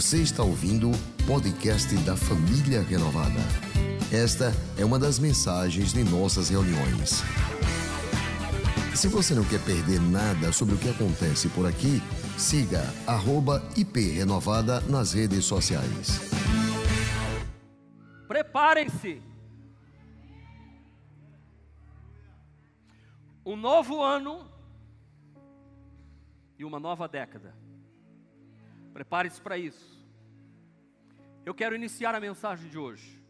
Você está ouvindo o podcast da Família Renovada. Esta é uma das mensagens de nossas reuniões. Se você não quer perder nada sobre o que acontece por aqui, siga @iprenovada nas redes sociais. Preparem-se. Um novo ano e uma nova década. Prepare-se para isso. Eu quero iniciar a mensagem de hoje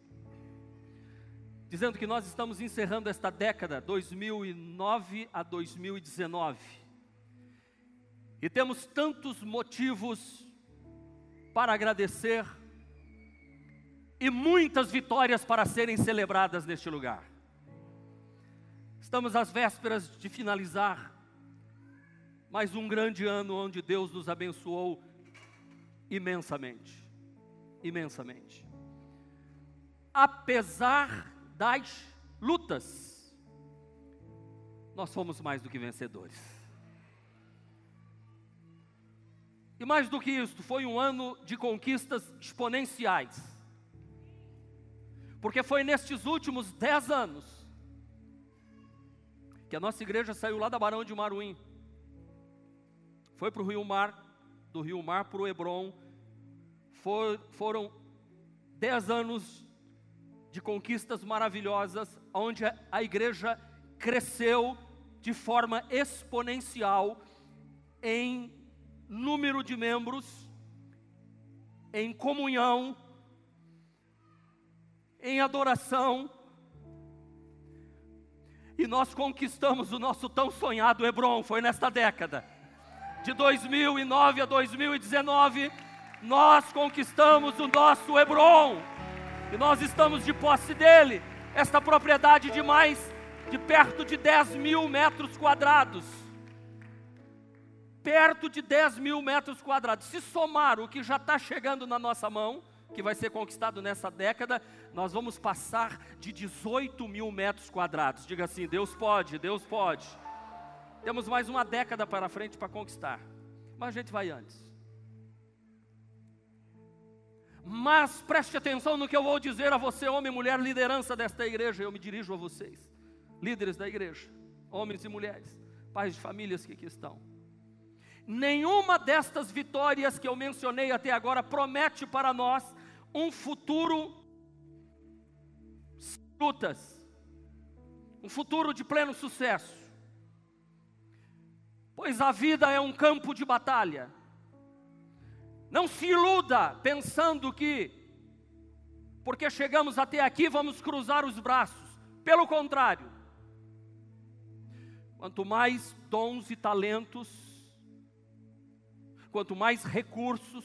dizendo que nós estamos encerrando esta década 2009 a 2019. E temos tantos motivos para agradecer e muitas vitórias para serem celebradas neste lugar. Estamos às vésperas de finalizar mais um grande ano onde Deus nos abençoou imensamente. Imensamente. Apesar das lutas, nós fomos mais do que vencedores. E mais do que isso, foi um ano de conquistas exponenciais. Porque foi nestes últimos dez anos que a nossa igreja saiu lá da Barão de Maruim, foi para o Rio Mar, do Rio Mar para o Hebron, For, foram dez anos de conquistas maravilhosas, onde a igreja cresceu de forma exponencial em número de membros, em comunhão, em adoração, e nós conquistamos o nosso tão sonhado Hebron, foi nesta década, de 2009 a 2019 nós conquistamos o nosso Hebron, e nós estamos de posse dele, esta propriedade de mais de perto de 10 mil metros quadrados. Perto de 10 mil metros quadrados. Se somar o que já está chegando na nossa mão, que vai ser conquistado nessa década, nós vamos passar de 18 mil metros quadrados. Diga assim: Deus pode, Deus pode. Temos mais uma década para frente para conquistar, mas a gente vai antes. Mas preste atenção no que eu vou dizer a você, homem e mulher, liderança desta igreja. Eu me dirijo a vocês, líderes da igreja, homens e mulheres, pais de famílias que aqui estão. Nenhuma destas vitórias que eu mencionei até agora promete para nós um futuro sem lutas, um futuro de pleno sucesso. Pois a vida é um campo de batalha. Não se iluda pensando que, porque chegamos até aqui, vamos cruzar os braços. Pelo contrário, quanto mais dons e talentos, quanto mais recursos,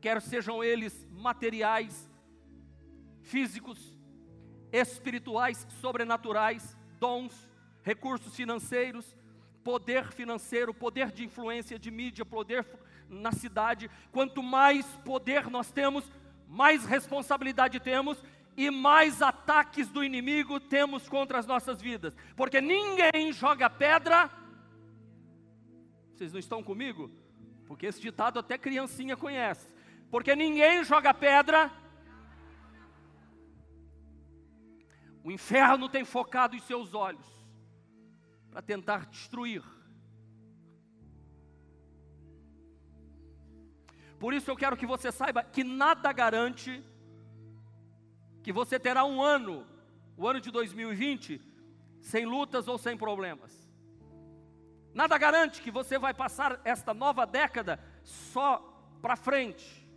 quer sejam eles materiais, físicos, espirituais, sobrenaturais, dons, recursos financeiros, poder financeiro, poder de influência de mídia, poder na cidade, quanto mais poder nós temos, mais responsabilidade temos e mais ataques do inimigo temos contra as nossas vidas, porque ninguém joga pedra. Vocês não estão comigo? Porque esse ditado até criancinha conhece. Porque ninguém joga pedra. O inferno tem focado os seus olhos para tentar destruir Por isso eu quero que você saiba que nada garante que você terá um ano, o ano de 2020, sem lutas ou sem problemas. Nada garante que você vai passar esta nova década só para frente.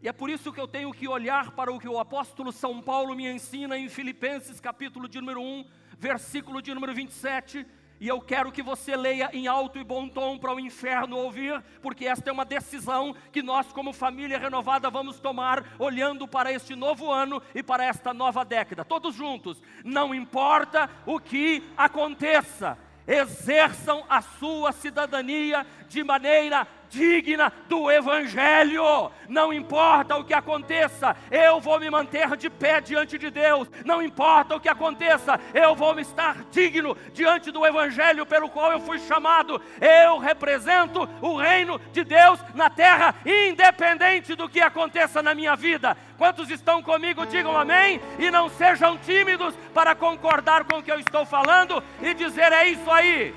E é por isso que eu tenho que olhar para o que o apóstolo São Paulo me ensina em Filipenses, capítulo de número 1, versículo de número 27 e eu quero que você leia em alto e bom tom para o inferno ouvir, porque esta é uma decisão que nós, como família renovada, vamos tomar, olhando para este novo ano e para esta nova década. Todos juntos, não importa o que aconteça, exerçam a sua cidadania de maneira digna do Evangelho. Não importa o que aconteça, eu vou me manter de pé diante de Deus. Não importa o que aconteça, eu vou estar digno diante do Evangelho pelo qual eu fui chamado. Eu represento o reino de Deus na terra, independente do que aconteça na minha vida. Quantos estão comigo, digam amém. E não sejam tímidos para concordar com o que eu estou falando e dizer: é isso aí.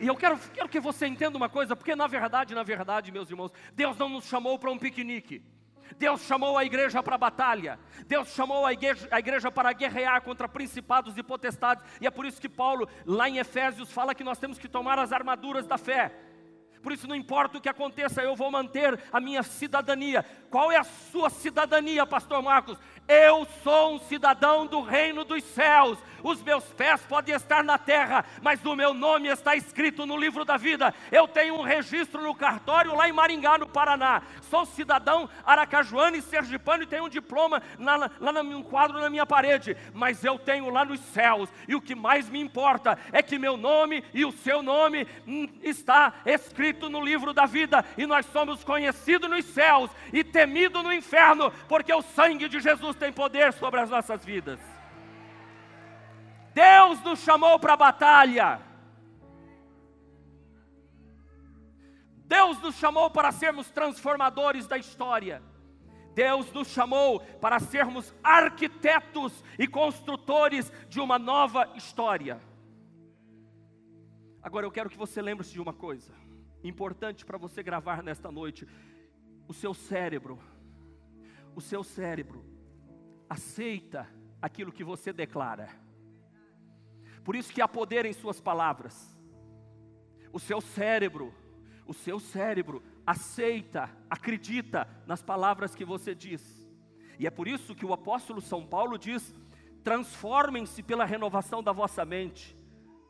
E eu quero, quero que você entenda uma coisa, porque na verdade, na verdade, meus irmãos, Deus não nos chamou para um piquenique. Deus chamou a igreja para a batalha, Deus chamou a igreja, a igreja, para guerrear contra principados e potestades, e é por isso que Paulo, lá em Efésios, fala que nós temos que tomar as armaduras da fé. Por isso, não importa o que aconteça, eu vou manter a minha cidadania. Qual é a sua cidadania, Pastor Marcos? Eu sou um cidadão do reino dos céus. Os meus pés podem estar na terra, mas o meu nome está escrito no livro da vida. Eu tenho um registro no cartório lá em Maringá, no Paraná. Sou cidadão aracajuano e sergipano e tenho um diploma lá, lá num quadro na minha parede. Mas eu tenho lá nos céus. E o que mais me importa é que meu nome e o seu nome hum, está escrito no livro da vida. E nós somos conhecidos nos céus e temidos no inferno, porque o sangue de Jesus tem poder sobre as nossas vidas. Deus nos chamou para a batalha. Deus nos chamou para sermos transformadores da história. Deus nos chamou para sermos arquitetos e construtores de uma nova história. Agora eu quero que você lembre-se de uma coisa importante para você gravar nesta noite. O seu cérebro, o seu cérebro aceita aquilo que você declara. Por isso que há poder em suas palavras. O seu cérebro, o seu cérebro aceita, acredita nas palavras que você diz. E é por isso que o apóstolo São Paulo diz: transformem-se pela renovação da vossa mente.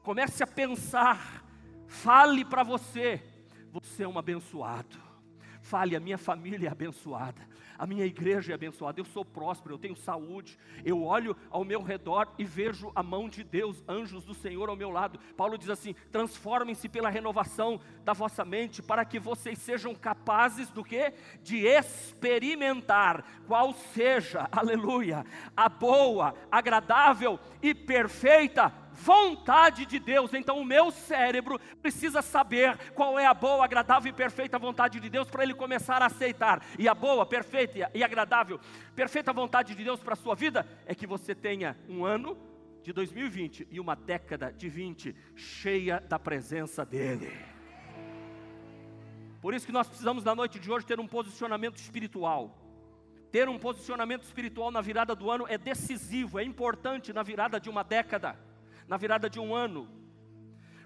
Comece a pensar, fale para você, você é um abençoado. Fale, a minha família é abençoada a minha igreja é abençoada, eu sou próspero, eu tenho saúde, eu olho ao meu redor e vejo a mão de Deus, anjos do Senhor ao meu lado. Paulo diz assim: transformem-se pela renovação da vossa mente, para que vocês sejam capazes do que? De experimentar qual seja, aleluia, a boa, agradável e perfeita vontade de Deus. Então, o meu cérebro precisa saber qual é a boa, agradável e perfeita vontade de Deus para ele começar a aceitar. E a boa, perfeita e agradável, perfeita vontade de Deus para a sua vida é que você tenha um ano de 2020 e uma década de 20 cheia da presença dEle. Por isso que nós precisamos na noite de hoje ter um posicionamento espiritual. Ter um posicionamento espiritual na virada do ano é decisivo, é importante na virada de uma década na virada de um ano.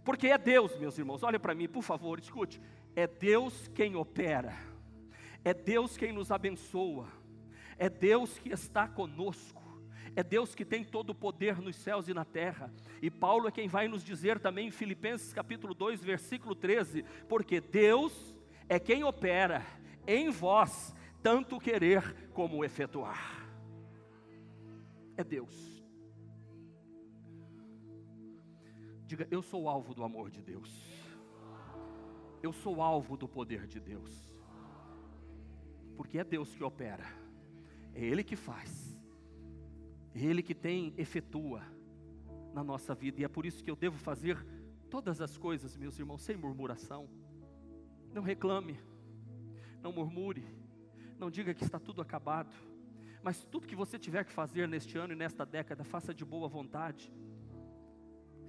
Porque é Deus, meus irmãos, olha para mim, por favor, escute. É Deus quem opera, é Deus quem nos abençoa, é Deus que está conosco, é Deus que tem todo o poder nos céus e na terra. E Paulo é quem vai nos dizer também em Filipenses capítulo 2, versículo 13: porque Deus é quem opera em vós, tanto querer como efetuar. É Deus. Diga, eu sou alvo do amor de Deus. Eu sou alvo do poder de Deus. Porque é Deus que opera. É Ele que faz. É Ele que tem, efetua na nossa vida. E é por isso que eu devo fazer todas as coisas, meus irmãos, sem murmuração. Não reclame, não murmure, não diga que está tudo acabado. Mas tudo que você tiver que fazer neste ano e nesta década, faça de boa vontade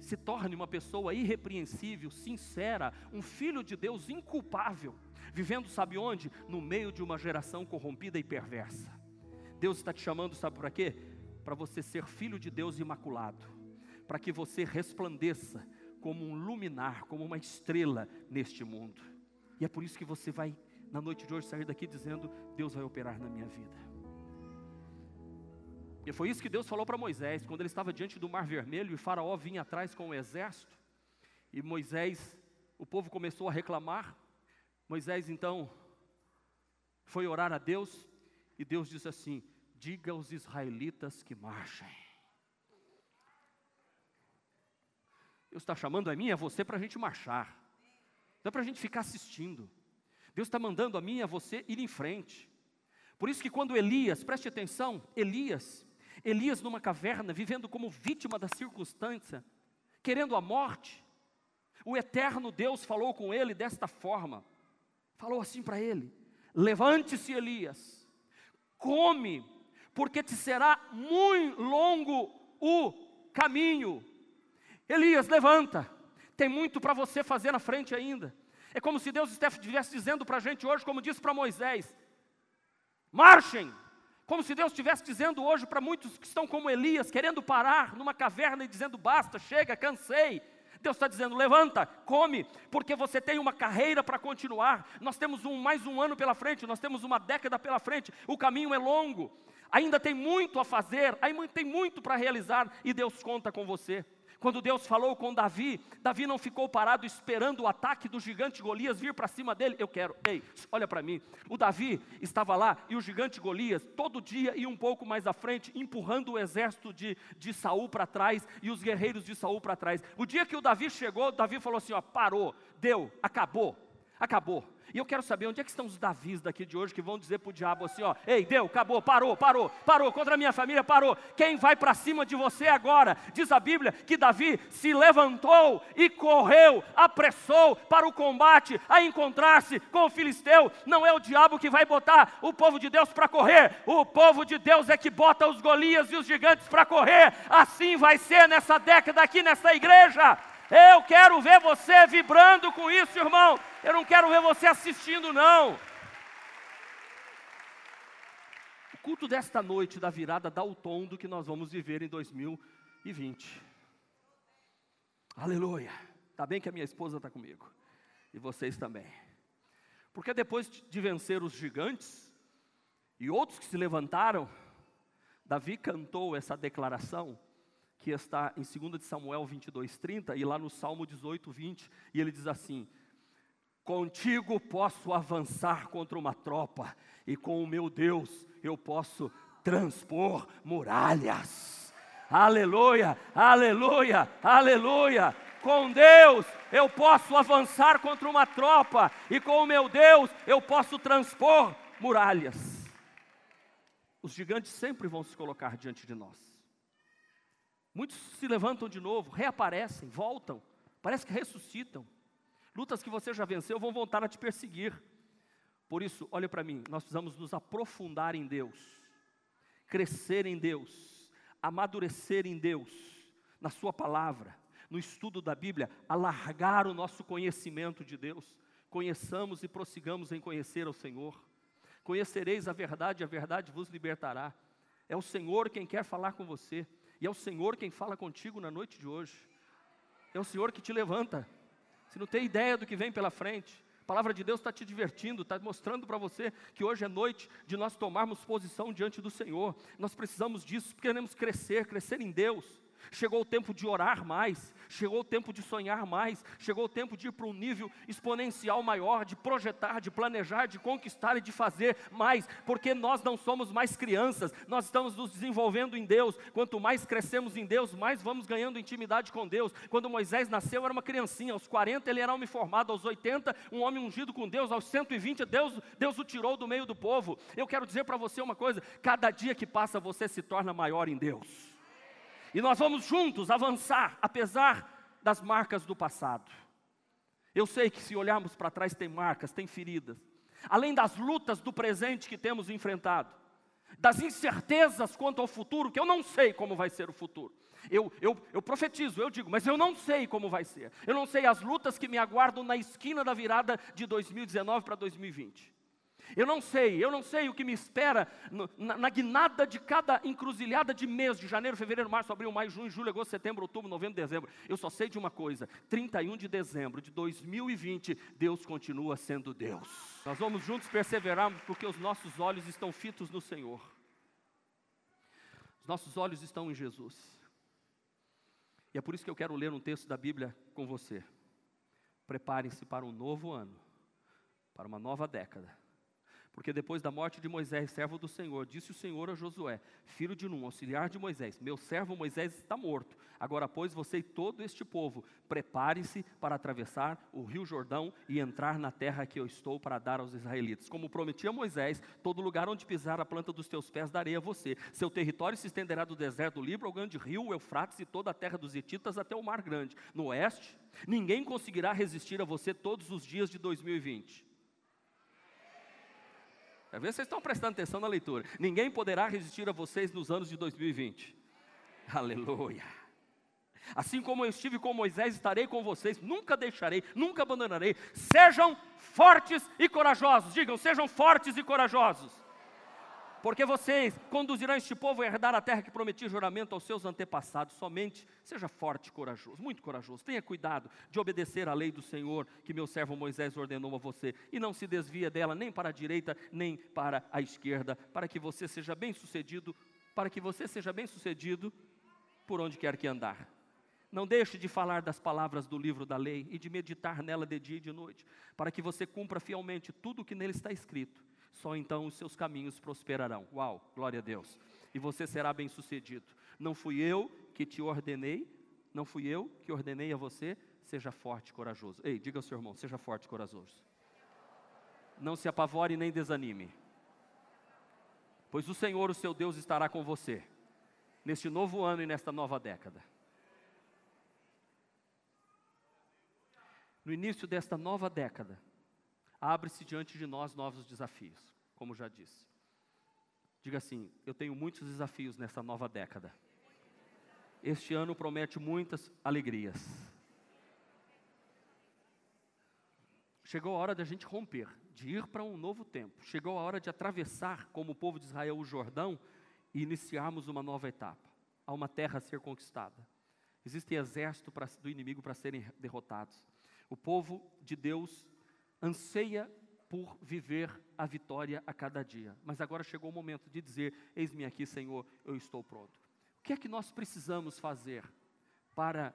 se torne uma pessoa irrepreensível, sincera, um filho de Deus inculpável, vivendo, sabe onde? No meio de uma geração corrompida e perversa. Deus está te chamando, sabe para quê? Para você ser filho de Deus imaculado, para que você resplandeça como um luminar, como uma estrela neste mundo. E é por isso que você vai, na noite de hoje, sair daqui dizendo: Deus vai operar na minha vida. E foi isso que Deus falou para Moisés, quando ele estava diante do Mar Vermelho e Faraó vinha atrás com o exército. E Moisés, o povo começou a reclamar. Moisés então foi orar a Deus e Deus disse assim: Diga aos israelitas que marchem. Deus está chamando a mim e a você para a gente marchar, não é para a gente ficar assistindo. Deus está mandando a mim e a você ir em frente. Por isso que quando Elias, preste atenção, Elias, Elias numa caverna, vivendo como vítima da circunstância, querendo a morte, o eterno Deus falou com ele desta forma: falou assim para ele: Levante-se, Elias, come, porque te será muito longo o caminho. Elias, levanta, tem muito para você fazer na frente ainda. É como se Deus estivesse dizendo para a gente hoje, como disse para Moisés: marchem. Como se Deus estivesse dizendo hoje para muitos que estão como Elias, querendo parar numa caverna e dizendo: basta, chega, cansei. Deus está dizendo: levanta, come, porque você tem uma carreira para continuar. Nós temos um, mais um ano pela frente, nós temos uma década pela frente, o caminho é longo, ainda tem muito a fazer, ainda tem muito para realizar, e Deus conta com você. Quando Deus falou com Davi, Davi não ficou parado esperando o ataque do gigante Golias vir para cima dele. Eu quero, ei, olha para mim. O Davi estava lá e o gigante Golias, todo dia ia um pouco mais à frente, empurrando o exército de, de Saul para trás e os guerreiros de Saul para trás. O dia que o Davi chegou, Davi falou assim: ó, parou, deu, acabou, acabou. E eu quero saber onde é que estão os Davis daqui de hoje que vão dizer para o diabo assim: ó, ei, deu, acabou, parou, parou, parou, contra a minha família, parou. Quem vai para cima de você agora? Diz a Bíblia que Davi se levantou e correu, apressou para o combate, a encontrar-se com o filisteu. Não é o diabo que vai botar o povo de Deus para correr, o povo de Deus é que bota os Golias e os gigantes para correr. Assim vai ser nessa década aqui nessa igreja. Eu quero ver você vibrando com isso, irmão. Eu não quero ver você assistindo, não. O culto desta noite da virada dá o tom do que nós vamos viver em 2020. Aleluia. Está bem que a minha esposa está comigo. E vocês também. Porque depois de vencer os gigantes e outros que se levantaram, Davi cantou essa declaração que está em 2 de Samuel 22, 30 e lá no Salmo 18, 20, e ele diz assim: Contigo posso avançar contra uma tropa, e com o meu Deus eu posso transpor muralhas. Aleluia, aleluia, aleluia. Com Deus eu posso avançar contra uma tropa, e com o meu Deus eu posso transpor muralhas. Os gigantes sempre vão se colocar diante de nós. Muitos se levantam de novo, reaparecem, voltam, parece que ressuscitam. Lutas que você já venceu vão voltar a te perseguir. Por isso, olha para mim, nós precisamos nos aprofundar em Deus, crescer em Deus, amadurecer em Deus, na Sua palavra, no estudo da Bíblia, alargar o nosso conhecimento de Deus. Conheçamos e prossigamos em conhecer ao Senhor. Conhecereis a verdade, a verdade vos libertará. É o Senhor quem quer falar com você. E é o Senhor quem fala contigo na noite de hoje. É o Senhor que te levanta. Você não tem ideia do que vem pela frente. A palavra de Deus está te divertindo, está mostrando para você que hoje é noite de nós tomarmos posição diante do Senhor. Nós precisamos disso, queremos crescer, crescer em Deus. Chegou o tempo de orar mais, chegou o tempo de sonhar mais, chegou o tempo de ir para um nível exponencial maior, de projetar, de planejar, de conquistar e de fazer mais, porque nós não somos mais crianças, nós estamos nos desenvolvendo em Deus. Quanto mais crescemos em Deus, mais vamos ganhando intimidade com Deus. Quando Moisés nasceu, era uma criancinha, aos 40 ele era homem formado, aos 80, um homem ungido com Deus, aos 120, Deus, Deus o tirou do meio do povo. Eu quero dizer para você uma coisa: cada dia que passa, você se torna maior em Deus. E nós vamos juntos avançar, apesar das marcas do passado. Eu sei que se olharmos para trás, tem marcas, tem feridas. Além das lutas do presente que temos enfrentado, das incertezas quanto ao futuro, que eu não sei como vai ser o futuro. Eu, eu, eu profetizo, eu digo, mas eu não sei como vai ser. Eu não sei as lutas que me aguardam na esquina da virada de 2019 para 2020. Eu não sei, eu não sei o que me espera no, na, na, guinada de cada encruzilhada de mês, de janeiro, fevereiro, março, abril, maio, junho, julho, agosto, setembro, outubro, novembro, dezembro. Eu só sei de uma coisa: 31 de dezembro de 2020, Deus continua sendo Deus. Nós vamos juntos perseverarmos porque os nossos olhos estão fitos no Senhor. Os nossos olhos estão em Jesus. E é por isso que eu quero ler um texto da Bíblia com você. Preparem-se para um novo ano, para uma nova década Porque depois da morte de Moisés, servo do Senhor, disse o Senhor a Josué, filho de Num, auxiliar de Moisés: Meu servo Moisés está morto. Agora, pois, você e todo este povo, prepare-se para atravessar o rio Jordão e entrar na terra que eu estou para dar aos israelitas. Como prometi a Moisés, todo lugar onde pisar a planta dos teus pés darei a você. Seu território se estenderá do deserto do Líbano ao grande rio, Eufrates e toda a terra dos Hititas até o Mar Grande. No oeste, ninguém conseguirá resistir a você todos os dias de 2020. Às vezes vocês estão prestando atenção na leitura. Ninguém poderá resistir a vocês nos anos de 2020. Aleluia. Assim como eu estive com Moisés, estarei com vocês, nunca deixarei, nunca abandonarei. Sejam fortes e corajosos. Digam, sejam fortes e corajosos porque vocês conduzirão este povo a herdar a terra que prometi juramento aos seus antepassados. Somente seja forte e corajoso, muito corajoso. Tenha cuidado de obedecer à lei do Senhor que meu servo Moisés ordenou a você e não se desvia dela nem para a direita nem para a esquerda, para que você seja bem-sucedido, para que você seja bem-sucedido por onde quer que andar. Não deixe de falar das palavras do livro da lei e de meditar nela de dia e de noite, para que você cumpra fielmente tudo o que nele está escrito só então os seus caminhos prosperarão. Uau, glória a Deus. E você será bem-sucedido. Não fui eu que te ordenei, não fui eu que ordenei a você, seja forte e corajoso. Ei, diga ao seu irmão, seja forte e corajoso. Não se apavore nem desanime. Pois o Senhor, o seu Deus, estará com você neste novo ano e nesta nova década. No início desta nova década, abre-se diante de nós novos desafios, como já disse. Diga assim: eu tenho muitos desafios nessa nova década. Este ano promete muitas alegrias. Chegou a hora da gente romper, de ir para um novo tempo. Chegou a hora de atravessar, como o povo de Israel, o Jordão e iniciarmos uma nova etapa. Há uma terra a ser conquistada. Existe exército do inimigo para serem derrotados. O povo de Deus anseia por viver a vitória a cada dia. Mas agora chegou o momento de dizer: Eis-me aqui, Senhor, eu estou pronto. O que é que nós precisamos fazer para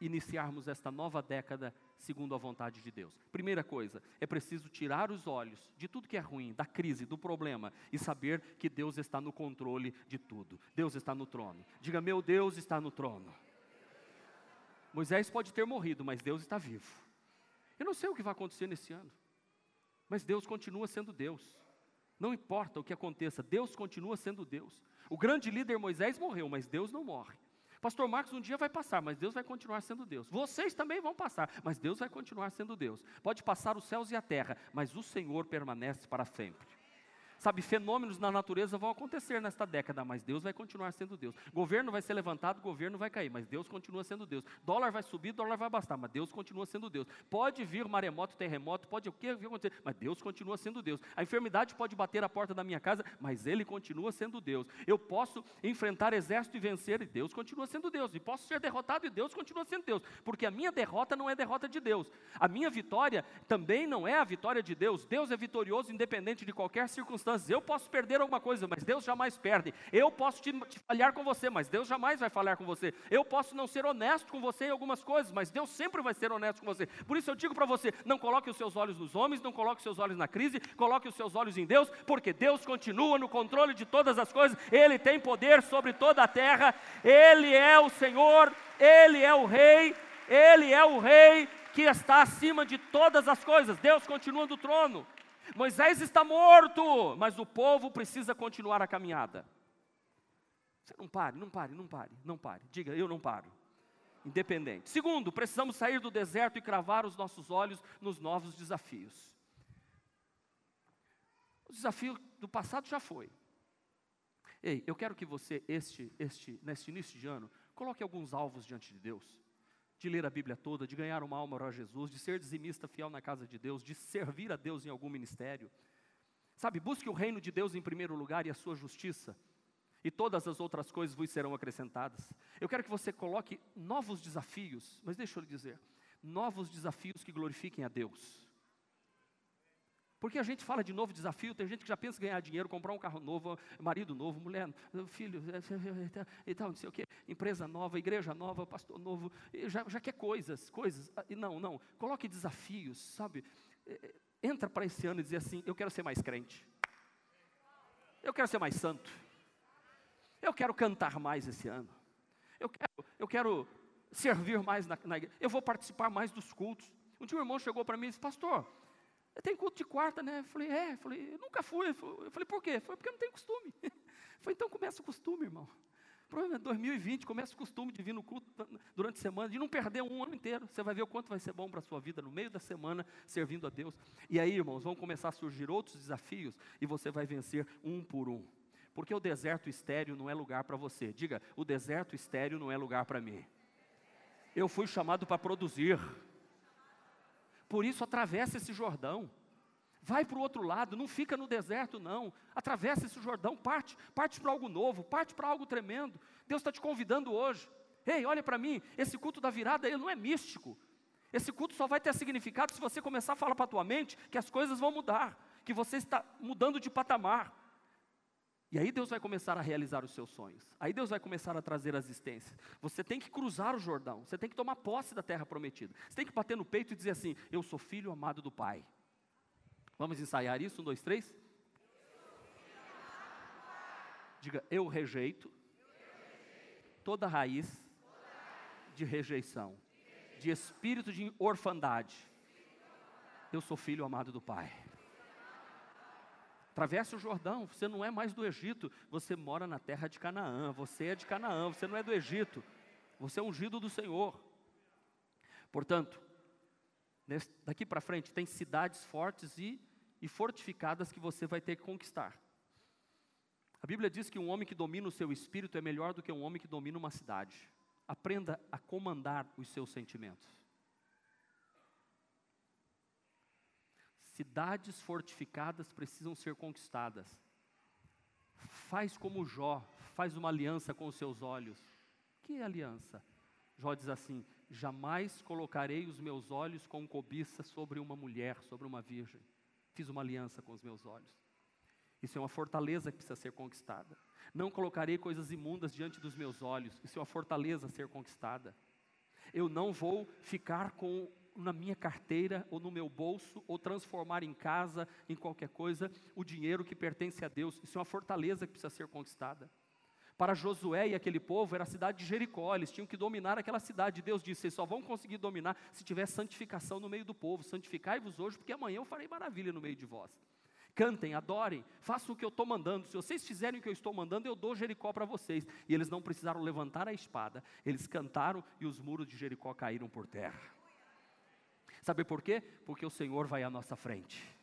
iniciarmos esta nova década segundo a vontade de Deus? Primeira coisa, é preciso tirar os olhos de tudo que é ruim, da crise, do problema e saber que Deus está no controle de tudo. Deus está no trono. Diga: Meu Deus está no trono. Moisés pode ter morrido, mas Deus está vivo. Eu não sei o que vai acontecer nesse ano, mas Deus continua sendo Deus. Não importa o que aconteça, Deus continua sendo Deus. O grande líder Moisés morreu, mas Deus não morre. Pastor Marcos um dia vai passar, mas Deus vai continuar sendo Deus. Vocês também vão passar, mas Deus vai continuar sendo Deus. Pode passar os céus e a terra, mas o Senhor permanece para sempre. Sabe, fenômenos na natureza vão acontecer nesta década, mas Deus vai continuar sendo Deus. Governo vai ser levantado, governo vai cair, mas Deus continua sendo Deus. Dólar vai subir, dólar vai bastar, mas Deus continua sendo Deus. Pode vir maremoto, terremoto, pode o que acontecer, mas Deus continua sendo Deus. A enfermidade pode bater a porta da minha casa, mas Ele continua sendo Deus. Eu posso enfrentar exército e vencer, e Deus continua sendo Deus. E posso ser derrotado, e Deus continua sendo Deus. Porque a minha derrota não é derrota de Deus. A minha vitória também não é a vitória de Deus. Deus é vitorioso independente de qualquer circunstância circunstâncias. Eu posso perder alguma coisa, mas Deus jamais perde. Eu posso te, te, falhar com você, mas Deus jamais vai falhar com você. Eu posso não ser honesto com você em algumas coisas, mas Deus sempre vai ser honesto com você. Por isso eu digo para você: não coloque os seus olhos nos homens, não coloque os seus olhos na crise, coloque os seus olhos em Deus, porque Deus continua no controle de todas as coisas. Ele tem poder sobre toda a terra. Ele é o Senhor, ele é o Rei, ele é o Rei que está acima de todas as coisas. Deus continua no trono. Moisés está morto, mas o povo precisa continuar a caminhada. Você não pare, não pare, não pare, não pare. Diga, eu não paro. Independente. Segundo, precisamos sair do deserto e cravar os nossos olhos nos novos desafios. O desafio do passado já foi. Ei, eu quero que você, este, este, neste início de ano, coloque alguns alvos diante de Deus de ler a Bíblia toda, de ganhar uma alma para Jesus, de ser dizimista fiel na casa de Deus, de servir a Deus em algum ministério. Sabe, busque o reino de Deus em primeiro lugar e a sua justiça, e todas as outras coisas vos serão acrescentadas. Eu quero que você coloque novos desafios, mas deixa eu lhe dizer, novos desafios que glorifiquem a Deus. Porque a gente fala de novo desafio, tem gente que já pensa em ganhar dinheiro, comprar um carro novo, marido novo, mulher, filho, e tal, não sei o quê, empresa nova, igreja nova, pastor novo, já, já quer coisas, coisas. E não, não, coloque desafios, sabe? É, é, entra para esse ano e diz assim: eu quero ser mais crente. Eu quero ser mais santo. Eu quero cantar mais esse ano. Eu quero, eu quero servir mais na, na igreja. Eu vou participar mais dos cultos. Um dia um irmão chegou para mim e disse: Pastor, tem culto de quarta, né? Eu falei: É. Eu falei: Eu nunca fui. Eu falei: Por quê? Foi porque eu não tenho costume. Eu falei: Então começa o costume, irmão. Provavelmente 2020 começa o costume de vir no culto durante a semana, de não perder um ano inteiro. Você vai ver o quanto vai ser bom para a sua vida no meio da semana, servindo a Deus. E aí, irmãos, vão começar a surgir outros desafios e você vai vencer um por um. Porque o deserto estéreo não é lugar para você. Diga, o deserto estéreo não é lugar para mim. Eu fui chamado para produzir. Por isso, atravessa esse Jordão. Vai para o outro lado, não fica no deserto, não. Atravessa esse Jordão, parte, parte para algo novo, parte para algo tremendo. Deus está te convidando hoje. Ei, olha para mim, esse culto da virada ele não é místico. Esse culto só vai ter significado se você começar a falar para a tua mente que as coisas vão mudar, que você está mudando de patamar. E aí Deus vai começar a realizar os seus sonhos. Aí Deus vai começar a trazer as existências. Você tem que cruzar o Jordão, você tem que tomar posse da terra prometida. Você tem que bater no peito e dizer assim: Eu sou filho amado do Pai. Vamos ensaiar isso? Um, dois, três. Diga, eu rejeito toda raiz de rejeição, de espírito de orfandade. Eu sou filho amado do Pai. Atravesse o Jordão, você não é mais do Egito, você mora na terra de Canaã, você é de Canaã, você não é do Egito, você é ungido do Senhor. Portanto, daqui para frente tem cidades fortes e, e fortificadas que você vai ter que conquistar. A Bíblia diz que um homem que domina o seu espírito é melhor do que um homem que domina uma cidade. Aprenda a comandar os seus sentimentos. Cidades fortificadas precisam ser conquistadas. Faz como Jó, faz uma aliança com os seus olhos. Que aliança? Jó diz assim: Jamais colocarei os meus olhos com cobiça sobre uma mulher, sobre uma virgem. Fiz uma aliança com os meus olhos. Isso é uma fortaleza que precisa ser conquistada. Não colocarei coisas imundas diante dos meus olhos. Isso é uma fortaleza a ser conquistada. Eu não vou ficar com na minha carteira ou no meu bolso ou transformar em casa, em qualquer coisa, o dinheiro que pertence a Deus. Isso é uma fortaleza que precisa ser conquistada. Para Josué e aquele povo era a cidade de Jericó, eles tinham que dominar aquela cidade. Deus disse: vocês só vão conseguir dominar se tiver santificação no meio do povo. Santificai-vos hoje, porque amanhã eu farei maravilha no meio de vós. Cantem, adorem, façam o que eu estou mandando. Se vocês fizerem o que eu estou mandando, eu dou Jericó para vocês. E eles não precisaram levantar a espada, eles cantaram e os muros de Jericó caíram por terra. Sabe por quê? Porque o Senhor vai à nossa frente.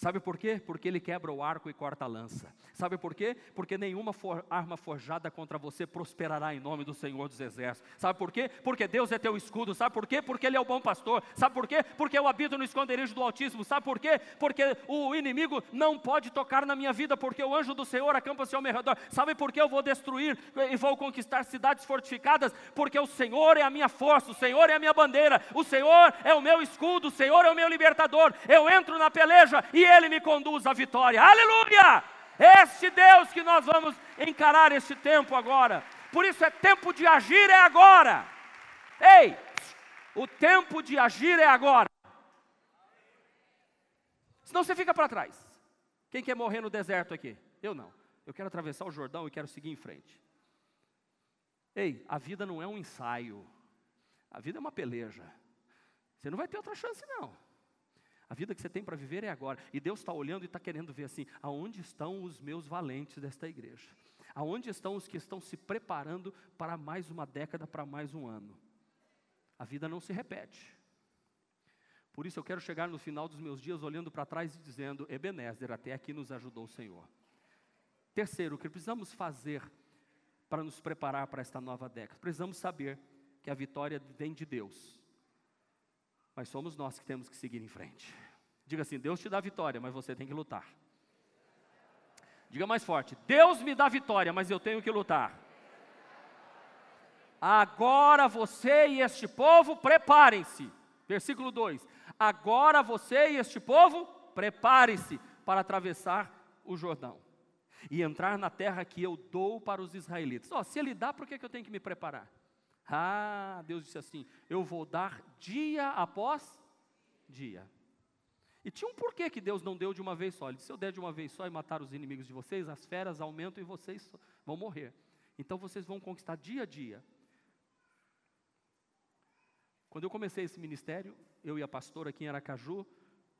Sabe por quê? Porque ele quebra o arco e corta a lança. Sabe por quê? Porque nenhuma for, arma forjada contra você prosperará em nome do Senhor dos Exércitos. Sabe por quê? Porque Deus é teu escudo. Sabe por quê? Porque Ele é o bom pastor. Sabe por quê? Porque eu habito no esconderijo do Altíssimo. Sabe por quê? Porque o inimigo não pode tocar na minha vida, porque o anjo do Senhor acampa-se ao meu redor. Sabe por que eu vou destruir e vou conquistar cidades fortificadas? Porque o Senhor é a minha força, o Senhor é a minha bandeira, o Senhor é o meu escudo, o Senhor é o meu libertador. Eu entro na peleja e ele me conduz à vitória. Aleluia! Este Deus que nós vamos encarar este tempo agora. Por isso é tempo de agir é agora. Ei, o tempo de agir é agora. Senão você fica para trás. Quem quer morrer no deserto aqui? Eu não. Eu quero atravessar o Jordão e quero seguir em frente. Ei, a vida não é um ensaio. A vida é uma peleja. Você não vai ter outra chance, não. A vida que você tem para viver é agora. E Deus está olhando e está querendo ver assim: aonde estão os meus valentes desta igreja? Aonde estão os que estão se preparando para mais uma década, para mais um ano? A vida não se repete. Por isso eu quero chegar no final dos meus dias olhando para trás e dizendo: Ebenezer, até aqui nos ajudou o Senhor. Terceiro, o que precisamos fazer para nos preparar para esta nova década? Precisamos saber que a vitória vem de Deus mas somos nós que temos que seguir em frente. Diga assim: Deus te dá vitória, mas você tem que lutar. Diga mais forte: Deus me dá vitória, mas eu tenho que lutar. Agora você e este povo preparem-se. Versículo 2: Agora você e este povo preparem-se para atravessar o Jordão e entrar na terra que eu dou para os israelitas. Oh, se ele dá, por que, que eu tenho que me preparar? Ah, Deus disse assim: Eu vou dar dia após dia. E tinha um porquê que Deus não deu de uma vez só. Ele disse: se eu der de uma vez só e matar os inimigos de vocês, as feras aumentam e vocês vão morrer. Então vocês vão conquistar dia a dia. Quando eu comecei esse ministério, eu e a pastora aqui em Aracaju,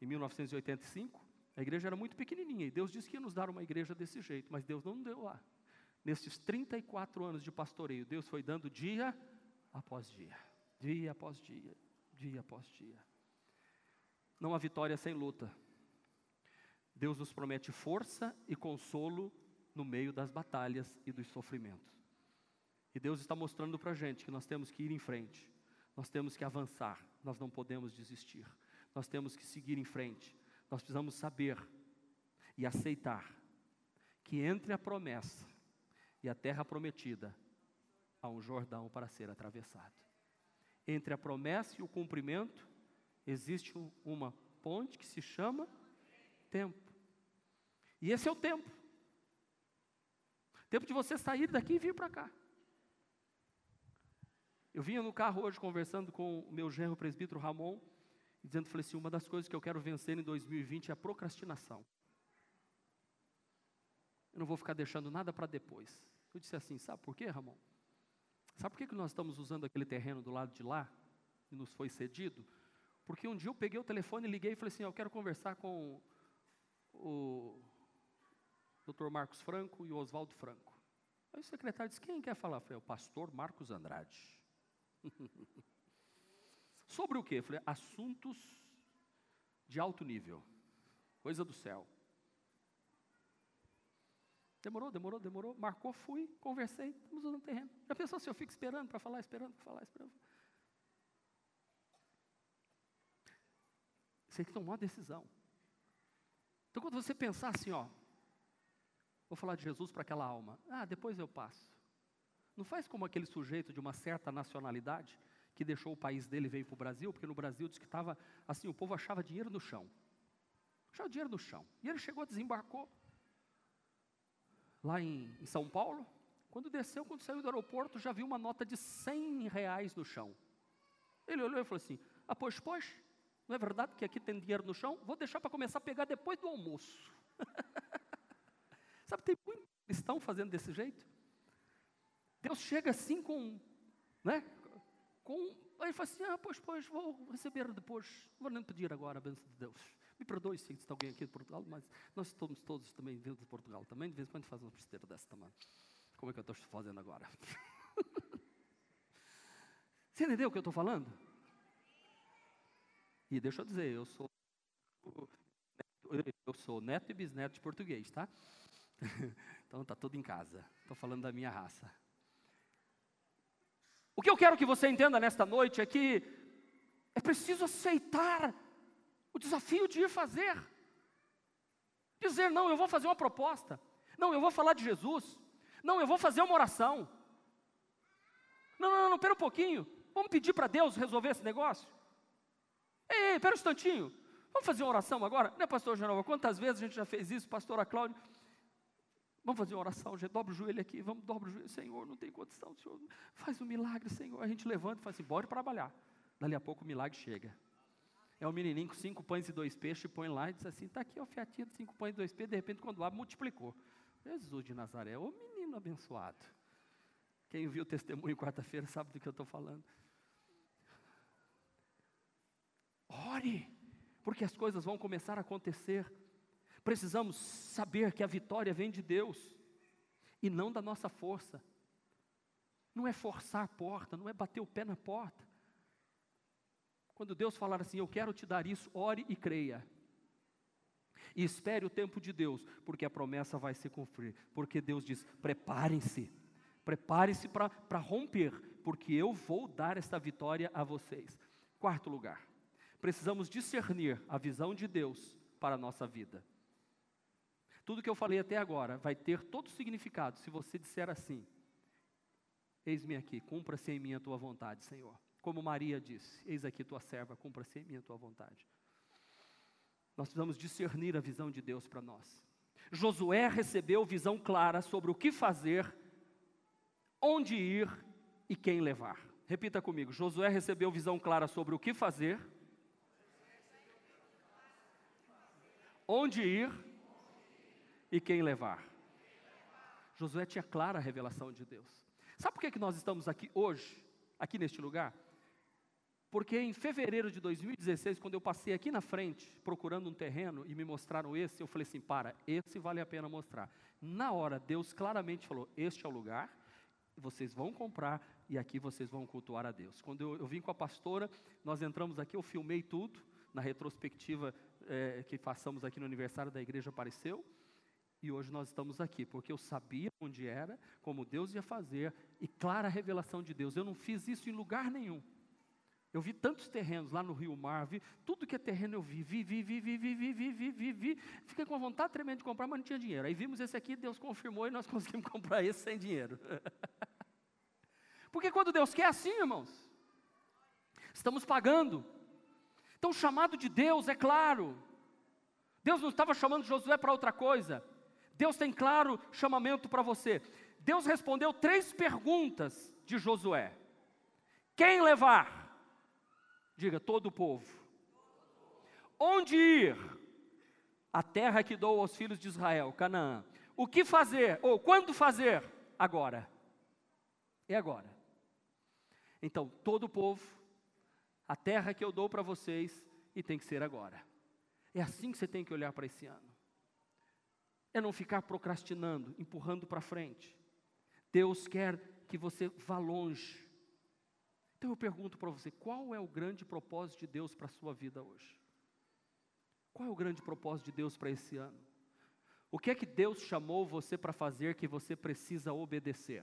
em 1985, a igreja era muito pequenininha e Deus disse que ia nos dar uma igreja desse jeito, mas Deus não deu lá. Nesses 34 anos de pastoreio, Deus foi dando dia após dia, dia após dia, dia após dia. Não há vitória sem luta. Deus nos promete força e consolo no meio das batalhas e dos sofrimentos. E Deus está mostrando para a gente que nós temos que ir em frente, nós temos que avançar, nós não podemos desistir, nós temos que seguir em frente, nós precisamos saber e aceitar que entre a promessa e a terra prometida há um Jordão para ser atravessado. Entre a promessa e o cumprimento existe uma ponte que se chama tempo. E esse é o tempo. Tempo de você sair daqui e vir para cá. Eu vinha no carro hoje conversando com o meu genro presbítero Ramon, dizendo, falei assim, uma das coisas que eu quero vencer em 2020 é a procrastinação. Eu não vou ficar deixando nada para depois. Eu disse assim, sabe por quê, Ramon? Sabe por que, que nós estamos usando aquele terreno do lado de lá, e nos foi cedido? Porque um dia eu peguei o telefone, liguei e falei assim, eu quero conversar com o Dr. Marcos Franco e o Oswaldo Franco. Aí o secretário disse: Quem quer falar? Eu falei: O pastor Marcos Andrade. Sobre o quê? Eu falei: Assuntos de alto nível, coisa do céu. Demorou, demorou, demorou. Marcou, fui, conversei, estamos usando terreno. Já pensou se eu fico esperando para falar, esperando para falar, esperando? Você tem que tomar uma decisão. Então, quando você pensar assim, ó, Vou falar de Jesus para aquela alma. Ah, depois eu passo. Não faz como aquele sujeito de uma certa nacionalidade que deixou o país dele e veio para o Brasil, porque no Brasil diz que estava assim, o povo achava dinheiro no chão. Achava dinheiro no chão. E ele chegou, desembarcou lá em, em São Paulo. Quando desceu, quando saiu do aeroporto, já viu uma nota de 100 reais no chão. Ele olhou e falou assim: Ah, pois, pois, não é verdade que aqui tem dinheiro no chão? Vou deixar para começar a pegar depois do almoço. Sabe, tem muito cristão fazendo desse jeito. Deus chega assim com, né? Com, aí fala assim, ah, pois, pois, vou receber depois, vou nem pedir agora a bênção de Deus. Me perdoe se está alguém aqui de Portugal, mas nós estamos todos também vindo de Portugal também, de vez em quando faz uma besteira dessa também. Como é que eu estou fazendo agora? Você entendeu o que eu estou falando? E deixa eu dizer, eu sou eu sou neto e bisneto de português, tá? então está tudo em casa. Estou falando da minha raça. O que eu quero que você entenda nesta noite é que é preciso aceitar o desafio de ir fazer. Dizer, não, eu vou fazer uma proposta. Não, eu vou falar de Jesus. Não, eu vou fazer uma oração. Não, não, não, pera um pouquinho. Vamos pedir para Deus resolver esse negócio? Ei, ei, pera um instantinho. Vamos fazer uma oração agora? Não é, pastor Genova? Quantas vezes a gente já fez isso, pastora Cláudia? Vamos fazer uma oração, dobra o joelho aqui, vamos, dobra o joelho, Senhor, não tem condição, Senhor, faz um milagre, Senhor. A gente levanta e fala assim, bora trabalhar. Dali a pouco o milagre chega. É um menininho com cinco pães e dois peixes, põe lá e diz assim, está aqui o fiatinho de cinco pães e dois peixes, de repente quando abre, multiplicou. Jesus de Nazaré, ô menino abençoado. Quem viu o testemunho quarta-feira sabe do que eu estou falando. Ore, porque as coisas vão começar a acontecer Precisamos saber que a vitória vem de Deus e não da nossa força. Não é forçar a porta, não é bater o pé na porta. Quando Deus falar assim, eu quero te dar isso, ore e creia. E espere o tempo de Deus, porque a promessa vai se cumprir. Porque Deus diz: preparem-se, preparem-se para romper, porque eu vou dar esta vitória a vocês. Quarto lugar, precisamos discernir a visão de Deus para a nossa vida. Tudo que eu falei até agora vai ter todo significado se você disser assim: Eis-me aqui, cumpra-se em mim a tua vontade, Senhor. Como Maria disse: Eis aqui tua serva, cumpra-se em mim a tua vontade. Nós precisamos discernir a visão de Deus para nós. Josué recebeu visão clara sobre o que fazer, onde ir e quem levar. Repita comigo: Josué recebeu visão clara sobre o que fazer, onde ir e quem levar. Josué tinha clara a revelação de Deus. Sabe por que, que nós estamos aqui hoje, aqui neste lugar? Porque em fevereiro de 2016, quando eu passei aqui na frente, procurando um terreno e me mostraram esse, eu falei assim: para, esse vale a pena mostrar. Na hora, Deus claramente falou: este é o lugar, vocês vão comprar e aqui vocês vão cultuar a Deus. Quando eu, eu vim com a pastora, nós entramos aqui, eu filmei tudo, na retrospectiva é, que façamos aqui no aniversário da igreja apareceu. E hoje nós estamos aqui, porque eu sabia onde era, como Deus ia fazer, e clara revelação de Deus. Eu não fiz isso em lugar nenhum. Eu vi tantos terrenos lá no Rio Mar, vi tudo que é terreno eu vi, vi, vi, vi, vi, vi, vi, vi, vi, vi, vi. Fiquei com vontade tremenda de comprar, mas não tinha dinheiro. Aí vimos esse aqui, Deus confirmou e nós conseguimos comprar esse sem dinheiro. Porque quando Deus quer assim, irmãos, estamos pagando. Então o chamado de Deus é claro. Deus não estava chamando Josué para outra coisa. Deus tem claro chamamento para você. Deus respondeu três perguntas de Josué: Quem levar? Diga, todo o povo. Onde ir? A terra que dou aos filhos de Israel, Canaã. O que fazer? Ou quando fazer? Agora. É agora. Então, todo o povo, a terra que eu dou para vocês, e tem que ser agora. É assim que você tem que olhar para esse ano. É não ficar procrastinando, empurrando para frente. Deus quer que você vá longe. Então eu pergunto para você: qual é o grande propósito de Deus para a sua vida hoje? Qual é o grande propósito de Deus para esse ano? O que é que Deus chamou você para fazer que você precisa obedecer?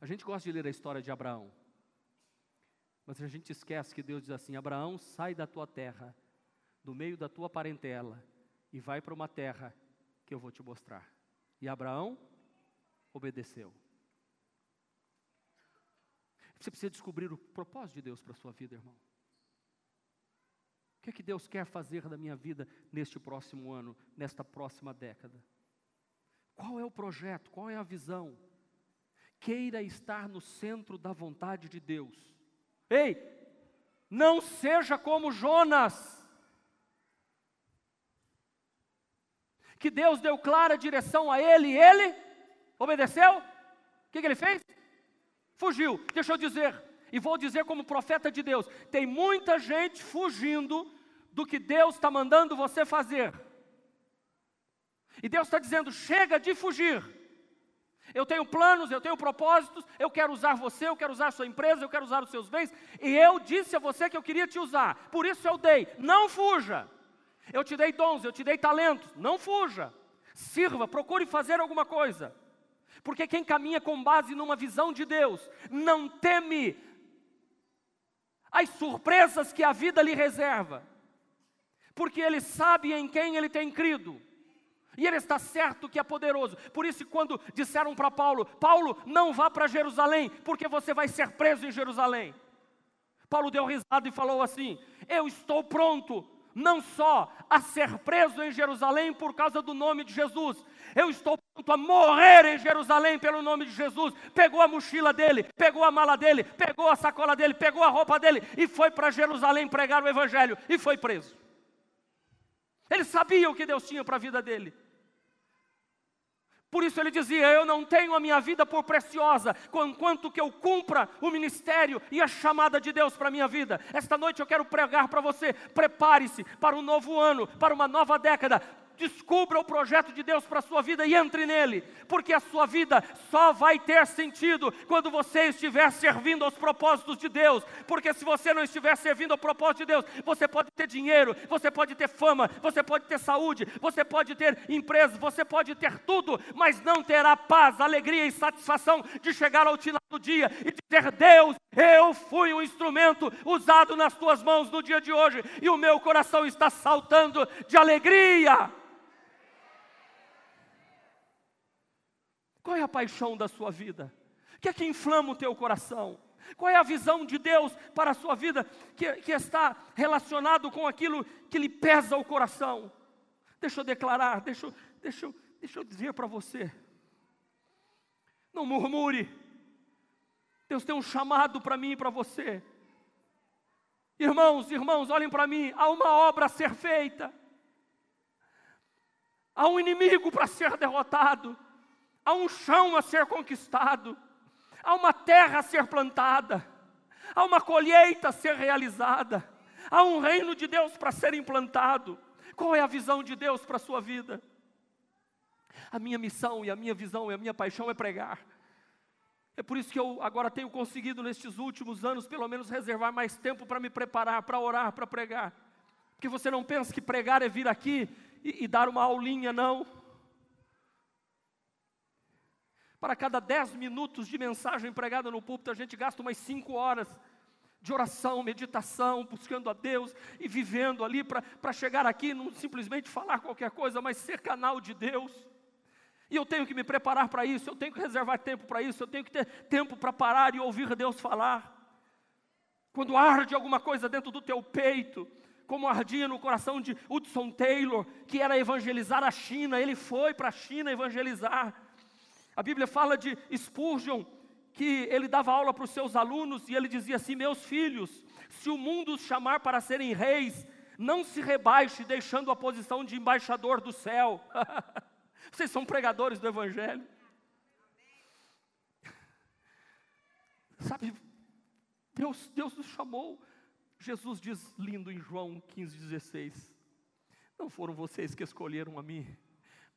A gente gosta de ler a história de Abraão, mas a gente esquece que Deus diz assim: Abraão, sai da tua terra, do meio da tua parentela, e vai para uma terra que eu vou te mostrar. E Abraão obedeceu. Você precisa descobrir o propósito de Deus para a sua vida, irmão. O que é que Deus quer fazer da minha vida neste próximo ano, nesta próxima década? Qual é o projeto? Qual é a visão? Queira estar no centro da vontade de Deus. Ei, não seja como Jonas, que Deus deu clara direção a ele e ele obedeceu. O que, que ele fez? Fugiu. Deixa eu dizer, e vou dizer como profeta de Deus: tem muita gente fugindo do que Deus está mandando você fazer. E Deus está dizendo: chega de fugir. Eu tenho planos, eu tenho propósitos, eu quero usar você, eu quero usar a sua empresa, eu quero usar os seus bens, e eu disse a você que eu queria te usar, por isso eu dei, não fuja. Eu te dei dons, eu te dei talentos, não fuja. Sirva, procure fazer alguma coisa. Porque quem caminha com base numa visão de Deus não teme as surpresas que a vida lhe reserva, porque ele sabe em quem ele tem crido. E ele está certo que é poderoso. Por isso, quando disseram para Paulo: Paulo, não vá para Jerusalém, porque você vai ser preso em Jerusalém. Paulo deu risada e falou assim: Eu estou pronto, não só a ser preso em Jerusalém por causa do nome de Jesus, eu estou pronto a morrer em Jerusalém pelo nome de Jesus. Pegou a mochila dele, pegou a mala dele, pegou a sacola dele, pegou a roupa dele e foi para Jerusalém pregar o Evangelho e foi preso. Ele sabia o que Deus tinha para a vida dele. Por isso ele dizia: Eu não tenho a minha vida por preciosa, enquanto que eu cumpra o ministério e a chamada de Deus para a minha vida. Esta noite eu quero pregar para você: prepare-se para um novo ano, para uma nova década descubra o projeto de Deus para a sua vida e entre nele, porque a sua vida só vai ter sentido quando você estiver servindo aos propósitos de Deus, porque se você não estiver servindo ao propósito de Deus, você pode ter dinheiro, você pode ter fama, você pode ter saúde, você pode ter empresa, você pode ter tudo, mas não terá paz, alegria e satisfação de chegar ao final do dia e dizer: Deus, eu fui um instrumento usado nas tuas mãos no dia de hoje e o meu coração está saltando de alegria. Qual é a paixão da sua vida? O que é que inflama o teu coração? Qual é a visão de Deus para a sua vida que, que está relacionado com aquilo que lhe pesa o coração? Deixa eu declarar, deixa, deixa, deixa eu dizer para você. Não murmure. Deus tem um chamado para mim e para você. Irmãos, irmãos, olhem para mim, há uma obra a ser feita. Há um inimigo para ser derrotado. Há um chão a ser conquistado. Há uma terra a ser plantada. Há uma colheita a ser realizada. Há um reino de Deus para ser implantado. Qual é a visão de Deus para a sua vida? A minha missão e a minha visão e a minha paixão é pregar. É por isso que eu agora tenho conseguido, nestes últimos anos, pelo menos reservar mais tempo para me preparar, para orar, para pregar. Porque você não pensa que pregar é vir aqui e, e dar uma aulinha, não. Para cada dez minutos de mensagem pregada no púlpito, a gente gasta umas cinco horas de oração, meditação, buscando a Deus e vivendo ali para chegar aqui, não simplesmente falar qualquer coisa, mas ser canal de Deus. E eu tenho que me preparar para isso, eu tenho que reservar tempo para isso, eu tenho que ter tempo para parar e ouvir Deus falar. Quando arde alguma coisa dentro do teu peito, como ardia no coração de Hudson Taylor, que era evangelizar a China, ele foi para a China evangelizar. A Bíblia fala de Spurgeon, que ele dava aula para os seus alunos e ele dizia assim: Meus filhos, se o mundo os chamar para serem reis, não se rebaixe deixando a posição de embaixador do céu. Vocês são pregadores do Evangelho. Sabe, Deus, Deus nos chamou. Jesus diz lindo em João 15,16: Não foram vocês que escolheram a mim,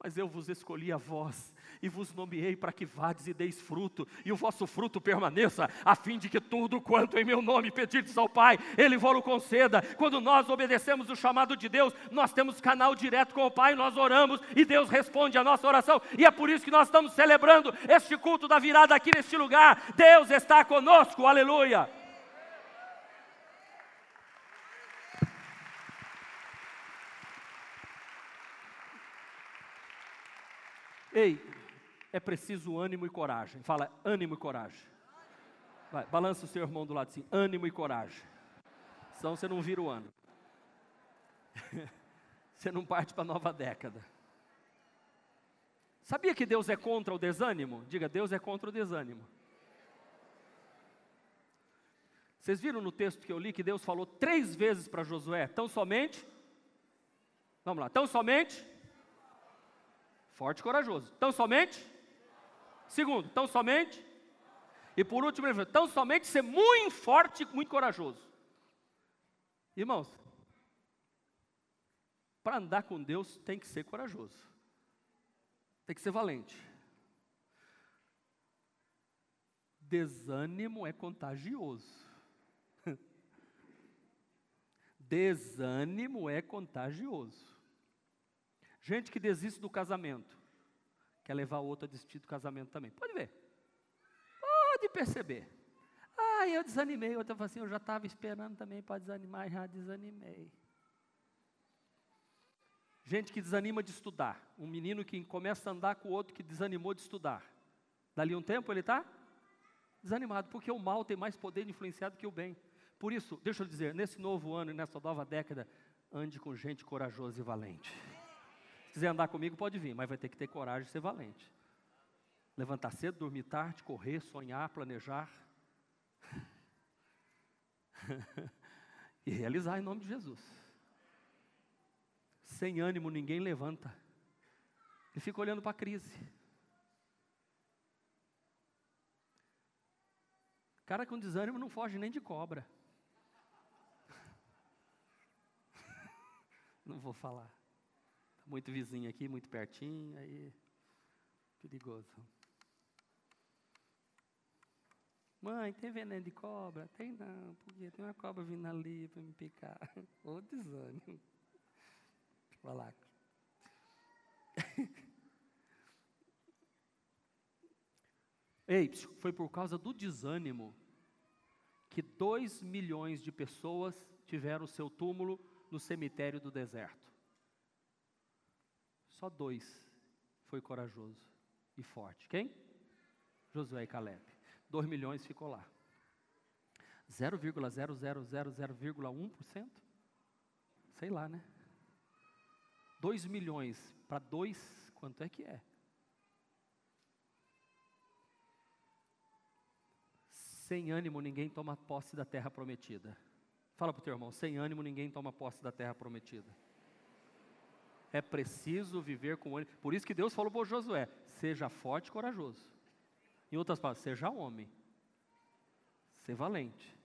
mas eu vos escolhi a vós e vos nomeei para que vades e deis fruto, e o vosso fruto permaneça, a fim de que tudo quanto em meu nome pedirdes ao Pai, Ele vos conceda. Quando nós obedecemos o chamado de Deus, nós temos canal direto com o Pai, nós oramos e Deus responde a nossa oração, e é por isso que nós estamos celebrando este culto da virada aqui neste lugar. Deus está conosco, aleluia. Ei, é preciso ânimo e coragem. Fala, ânimo e coragem. Vai, balança o seu irmão do lado assim, ânimo e coragem. Senão você não vira o ano. você não parte para a nova década. Sabia que Deus é contra o desânimo? Diga, Deus é contra o desânimo. Vocês viram no texto que eu li que Deus falou três vezes para Josué: tão somente, vamos lá, tão somente Forte e corajoso. Tão somente? Segundo, tão somente? E por último, tão somente ser muito forte e muito corajoso. Irmãos, para andar com Deus tem que ser corajoso. Tem que ser valente. Desânimo é contagioso. Desânimo é contagioso. Gente que desiste do casamento, quer levar o outro a desistir do casamento também. Pode ver. Pode perceber. Ah, eu desanimei. Outra falou assim, eu já estava esperando também para desanimar, já desanimei. Gente que desanima de estudar. Um menino que começa a andar com o outro que desanimou de estudar. Dali um tempo ele está desanimado, porque o mal tem mais poder de influenciar do que o bem. Por isso, deixa eu dizer, nesse novo ano e nessa nova década, ande com gente corajosa e valente. Se quiser andar comigo, pode vir, mas vai ter que ter coragem de ser valente. Levantar cedo, dormir tarde, correr, sonhar, planejar. e realizar em nome de Jesus. Sem ânimo, ninguém levanta. E fica olhando para a crise. Cara com desânimo não foge nem de cobra. Não vou falar muito vizinho aqui, muito pertinho, aí perigoso. Mãe, tem veneno de cobra? Tem não, porque tem uma cobra vindo ali para me picar. Ô desânimo. Vai lá. Ei, foi por causa do desânimo que dois milhões de pessoas tiveram seu túmulo no cemitério do deserto. Só dois foi corajoso e forte. Quem? Josué e Caleb. Dois milhões ficou lá. 0,0000,1%? Sei lá, né? 2 milhões para dois, quanto é que é? Sem ânimo ninguém toma posse da terra prometida. Fala para o teu irmão: sem ânimo ninguém toma posse da terra prometida. É preciso viver com ânimo. Por isso que Deus falou para Josué: seja forte e corajoso. Em outras palavras, seja homem, ser valente.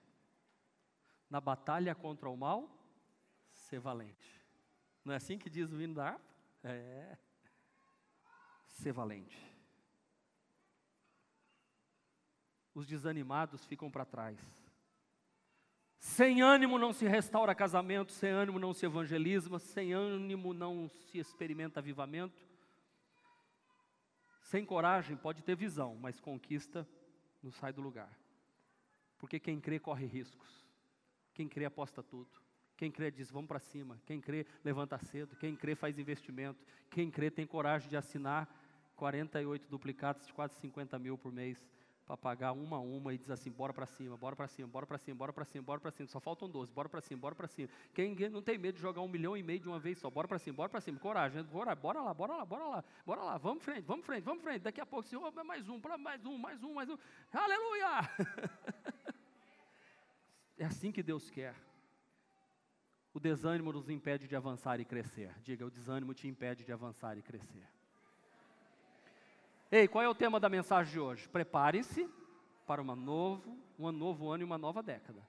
Na batalha contra o mal, ser valente. Não é assim que diz o hino da harpa? É. Ser valente. Os desanimados ficam para trás. Sem ânimo não se restaura casamento, sem ânimo não se evangeliza, sem ânimo não se experimenta avivamento. Sem coragem pode ter visão, mas conquista não sai do lugar. Porque quem crê corre riscos. Quem crê aposta tudo. Quem crê diz, vamos para cima. Quem crê, levanta cedo. Quem crê, faz investimento. Quem crê, tem coragem de assinar 48 duplicados de quase 50 mil por mês para pagar uma a uma e diz assim, bora para cima, bora para cima, bora para cima, bora para cima, bora para cima. Só faltam 12, bora para cima, bora para cima. Quem não tem medo de jogar um milhão e meio de uma vez só, bora para cima, bora para cima. Coragem, bora, lá, bora lá, bora lá, bora lá. Vamos frente, vamos frente, vamos frente. Daqui a pouco, Senhor, mais um, mais um, mais um, mais um. Aleluia! é assim que Deus quer. O desânimo nos impede de avançar e crescer. Diga, o desânimo te impede de avançar e crescer. Ei, qual é o tema da mensagem de hoje? Prepare-se para uma novo, um novo ano e uma nova década.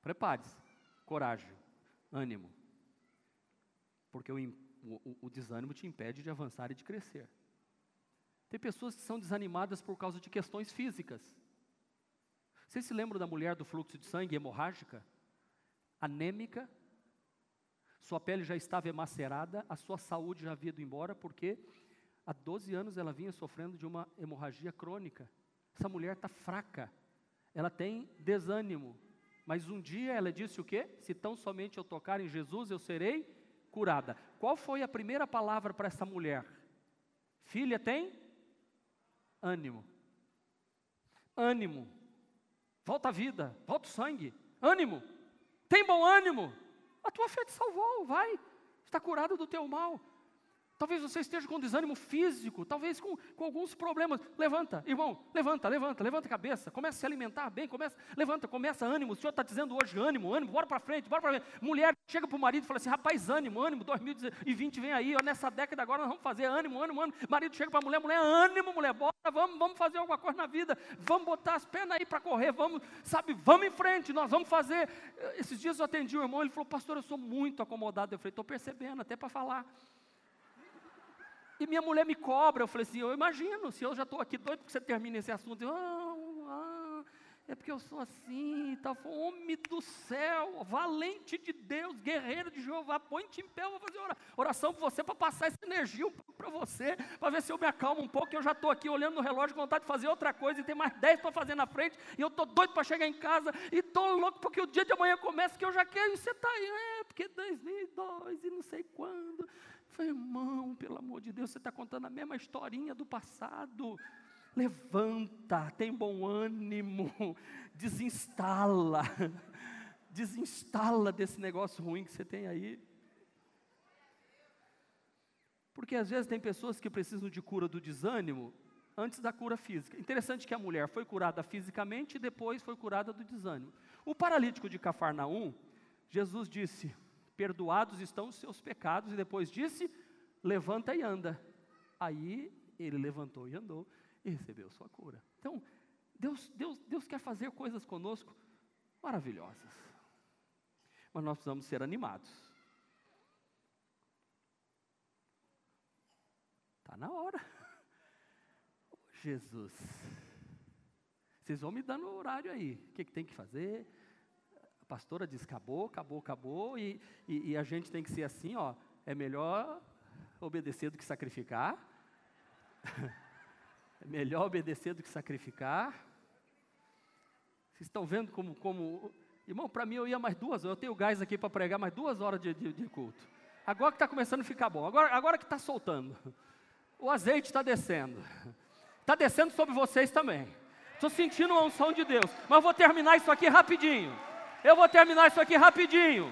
Prepare-se, coragem, ânimo. Porque o, o, o desânimo te impede de avançar e de crescer. Tem pessoas que são desanimadas por causa de questões físicas. Vocês se lembram da mulher do fluxo de sangue hemorrágica? Anêmica, sua pele já estava emacerada, a sua saúde já havia ido embora, porque há 12 anos ela vinha sofrendo de uma hemorragia crônica. Essa mulher está fraca, ela tem desânimo, mas um dia ela disse o quê? Se tão somente eu tocar em Jesus, eu serei curada. Qual foi a primeira palavra para essa mulher? Filha, tem ânimo. Ânimo. Volta a vida, volta o sangue. Ânimo. Tem bom ânimo. A tua fé te salvou, vai. Está curado do teu mal. Talvez você esteja com desânimo físico, talvez com, com alguns problemas. Levanta, irmão, levanta, levanta, levanta a cabeça, começa a se alimentar bem, começa, levanta, começa ânimo. O Senhor está dizendo hoje ânimo, ânimo, bora para frente, bora para frente. Mulher chega para o marido e fala assim: rapaz, ânimo, ânimo, 2020 vem aí, ó, nessa década agora nós vamos fazer ânimo, ânimo, ânimo. Marido chega para a mulher, mulher, ânimo, mulher, bora, vamos, vamos fazer alguma coisa na vida, vamos botar as pernas aí para correr, vamos, sabe, vamos em frente, nós vamos fazer. Esses dias eu atendi o irmão, ele falou, pastor, eu sou muito acomodado. Eu falei, estou percebendo, até para falar. E minha mulher me cobra. Eu falei assim: eu imagino, se eu já estou aqui doido porque você termine esse assunto. Eu, ah, ah, é porque eu sou assim, tá, homem do céu, valente de Deus, guerreiro de Jeová, põe-te em pé, eu vou fazer oração para você, para passar essa energia para você, para ver se eu me acalmo um pouco, eu já estou aqui olhando no relógio com vontade de fazer outra coisa, e tem mais dez para fazer na frente, e eu estou doido para chegar em casa, e estou louco porque o dia de amanhã começa, que eu já quero, e você está aí, é, porque 2002 e não sei quando, falei, irmão, pelo amor de Deus, você está contando a mesma historinha do passado. Levanta, tem bom ânimo, desinstala, desinstala desse negócio ruim que você tem aí. Porque às vezes tem pessoas que precisam de cura do desânimo antes da cura física. Interessante que a mulher foi curada fisicamente e depois foi curada do desânimo. O paralítico de Cafarnaum, Jesus disse: perdoados estão os seus pecados, e depois disse: levanta e anda. Aí ele levantou e andou e recebeu sua cura. Então, Deus, Deus, Deus quer fazer coisas conosco maravilhosas. Mas nós precisamos ser animados. Está na hora. Jesus. Vocês vão me dando o horário aí. O que, que tem que fazer? Pastora diz: acabou, acabou, acabou, e, e, e a gente tem que ser assim, ó. É melhor obedecer do que sacrificar. é melhor obedecer do que sacrificar. Vocês estão vendo como, como irmão, para mim eu ia mais duas horas, eu tenho gás aqui para pregar mais duas horas de, de, de culto. Agora que está começando a ficar bom, agora, agora que está soltando, o azeite está descendo, está descendo sobre vocês também. Estou sentindo a unção de Deus, mas vou terminar isso aqui rapidinho. Eu vou terminar isso aqui rapidinho.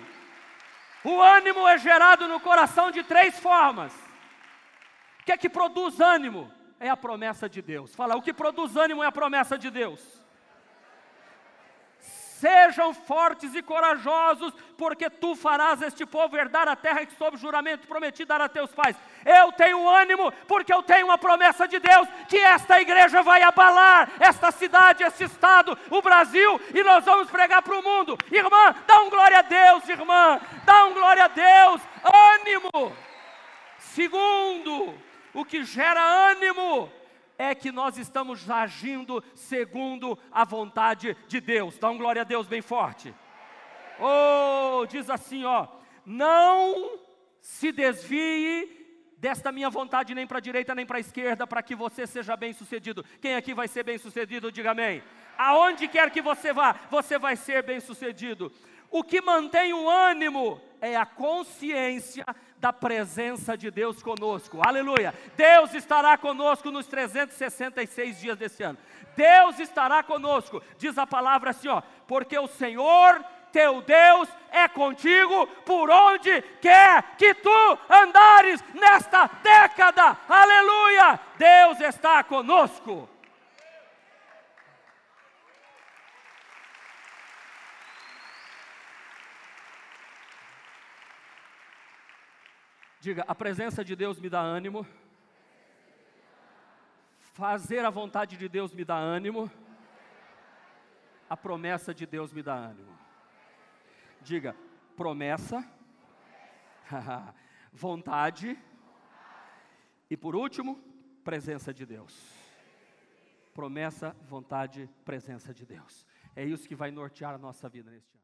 O ânimo é gerado no coração de três formas. O que é que produz ânimo? É a promessa de Deus. Fala, o que produz ânimo é a promessa de Deus. Sejam fortes e corajosos, porque tu farás este povo herdar a terra que sob juramento prometi dar a teus pais. Eu tenho ânimo, porque eu tenho uma promessa de Deus que esta igreja vai abalar esta cidade, este estado, o Brasil, e nós vamos pregar para o mundo. Irmã, dá um glória a Deus, irmã, dá um glória a Deus, ânimo. Segundo, o que gera ânimo é que nós estamos agindo segundo a vontade de Deus. Dá um glória a Deus bem forte. Oh, diz assim, ó, não se desvie desta minha vontade nem para a direita nem para a esquerda, para que você seja bem-sucedido. Quem aqui vai ser bem-sucedido, diga amém. Aonde quer que você vá, você vai ser bem-sucedido. O que mantém o ânimo é a consciência da presença de Deus conosco. Aleluia! Deus estará conosco nos 366 dias desse ano. Deus estará conosco. Diz a palavra assim, ó, porque o Senhor teu Deus é contigo por onde quer que tu andares nesta década. Aleluia! Deus está conosco. Diga, a presença de Deus me dá ânimo. Fazer a vontade de Deus me dá ânimo. A promessa de Deus me dá ânimo. Diga, promessa, vontade e por último, presença de Deus. Promessa, vontade, presença de Deus. É isso que vai nortear a nossa vida neste ano.